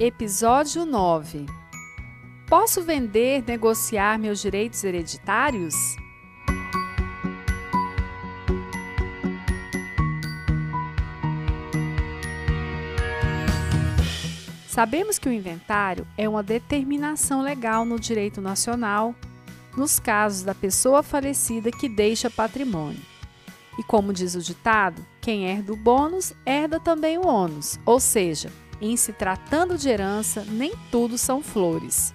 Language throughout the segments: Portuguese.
Episódio 9 Posso vender, negociar meus direitos hereditários? Sabemos que o inventário é uma determinação legal no direito nacional nos casos da pessoa falecida que deixa patrimônio. E como diz o ditado, quem herda o bônus herda também o ônus, ou seja, em se tratando de herança, nem tudo são flores.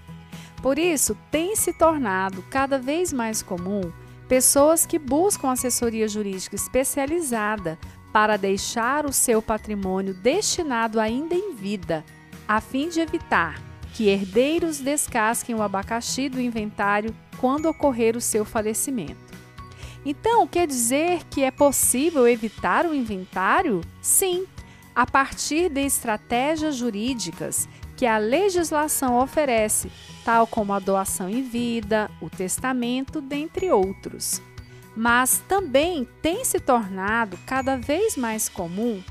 Por isso, tem se tornado cada vez mais comum pessoas que buscam assessoria jurídica especializada para deixar o seu patrimônio destinado ainda em vida, a fim de evitar que herdeiros descasquem o abacaxi do inventário quando ocorrer o seu falecimento. Então, quer dizer que é possível evitar o inventário? Sim, a partir de estratégias jurídicas que a legislação oferece, tal como a doação em vida, o testamento, dentre outros. Mas também tem se tornado cada vez mais comum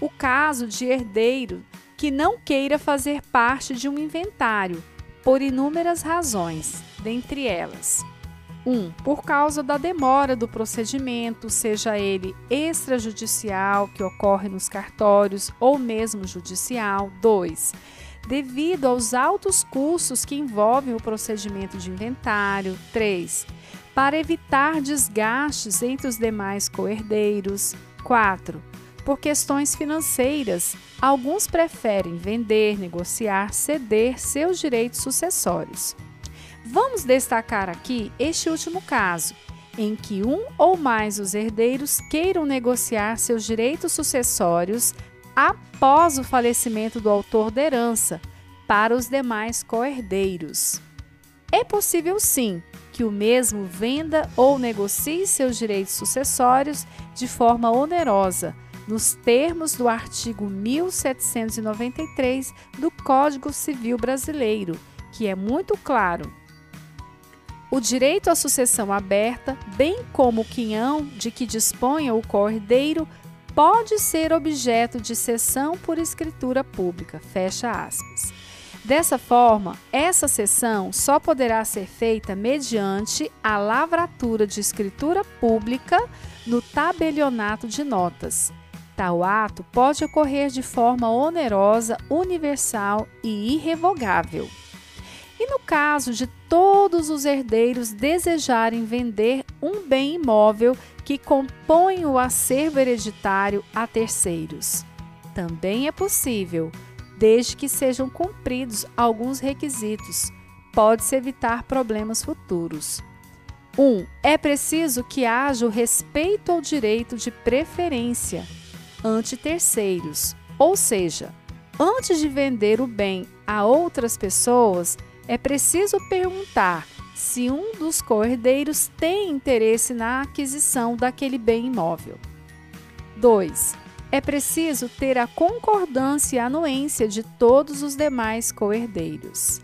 o caso de herdeiro que não queira fazer parte de um inventário, por inúmeras razões, dentre elas 1. Um, por causa da demora do procedimento, seja ele extrajudicial, que ocorre nos cartórios, ou mesmo judicial. 2. Devido aos altos custos que envolvem o procedimento de inventário. 3. Para evitar desgastes entre os demais coerdeiros. 4. Por questões financeiras, alguns preferem vender, negociar, ceder seus direitos sucessórios. Vamos destacar aqui este último caso, em que um ou mais os herdeiros queiram negociar seus direitos sucessórios após o falecimento do autor da herança para os demais coherdeiros. É possível sim que o mesmo venda ou negocie seus direitos sucessórios de forma onerosa, nos termos do artigo 1793 do Código Civil Brasileiro, que é muito claro o direito à sucessão aberta, bem como o quinhão de que disponha o cordeiro, pode ser objeto de cessão por escritura pública. Fecha aspas. Dessa forma, essa cessão só poderá ser feita mediante a lavratura de escritura pública no tabelionato de notas. Tal ato pode ocorrer de forma onerosa, universal e irrevogável. E no caso de todos os herdeiros desejarem vender um bem imóvel que compõe o acervo hereditário a terceiros, também é possível, desde que sejam cumpridos alguns requisitos. Pode-se evitar problemas futuros. 1. Um, é preciso que haja o respeito ao direito de preferência ante terceiros, ou seja, antes de vender o bem a outras pessoas, é preciso perguntar se um dos cordeiros tem interesse na aquisição daquele bem imóvel. 2. É preciso ter a concordância e anuência de todos os demais coerdeiros.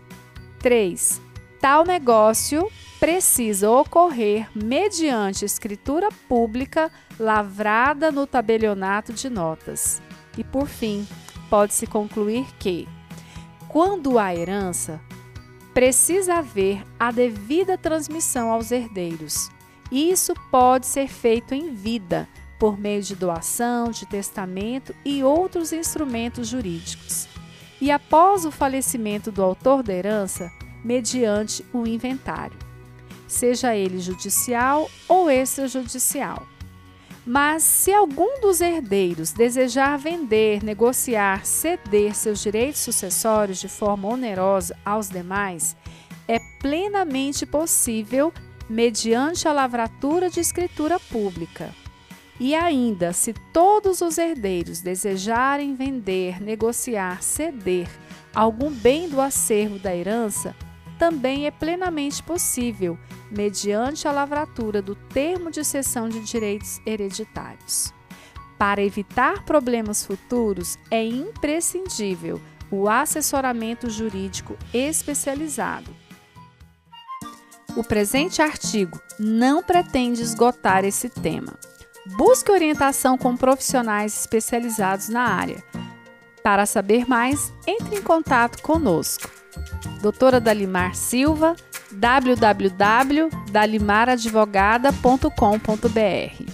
3. Tal negócio precisa ocorrer mediante escritura pública lavrada no tabelionato de notas. E por fim, pode-se concluir que, quando há herança, precisa haver a devida transmissão aos herdeiros. Isso pode ser feito em vida, por meio de doação, de testamento e outros instrumentos jurídicos. E após o falecimento do autor da herança, mediante o inventário, seja ele judicial ou extrajudicial. Mas se algum dos herdeiros desejar vender, negociar, ceder seus direitos sucessórios de forma onerosa aos demais, é plenamente possível mediante a lavratura de escritura pública. E ainda, se todos os herdeiros desejarem vender, negociar, ceder algum bem do acervo da herança, também é plenamente possível, mediante a lavratura do termo de cessão de direitos hereditários. Para evitar problemas futuros, é imprescindível o assessoramento jurídico especializado. O presente artigo não pretende esgotar esse tema. Busque orientação com profissionais especializados na área Para saber mais, entre em contato conosco. Doutora Dalimar Silva, www.dalimaradvogada.com.br